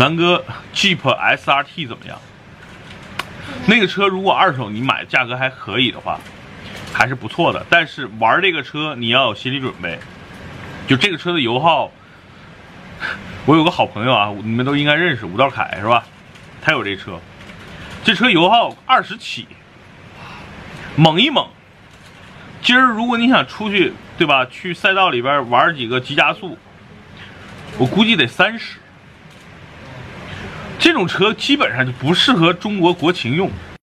南哥，Jeep SRT 怎么样？那个车如果二手你买，价格还可以的话，还是不错的。但是玩这个车你要有心理准备，就这个车的油耗，我有个好朋友啊，你们都应该认识，吴道凯是吧？他有这车，这车油耗二十起，猛一猛。今儿如果你想出去，对吧？去赛道里边玩几个急加速，我估计得三十。这种车基本上就不适合中国国情用。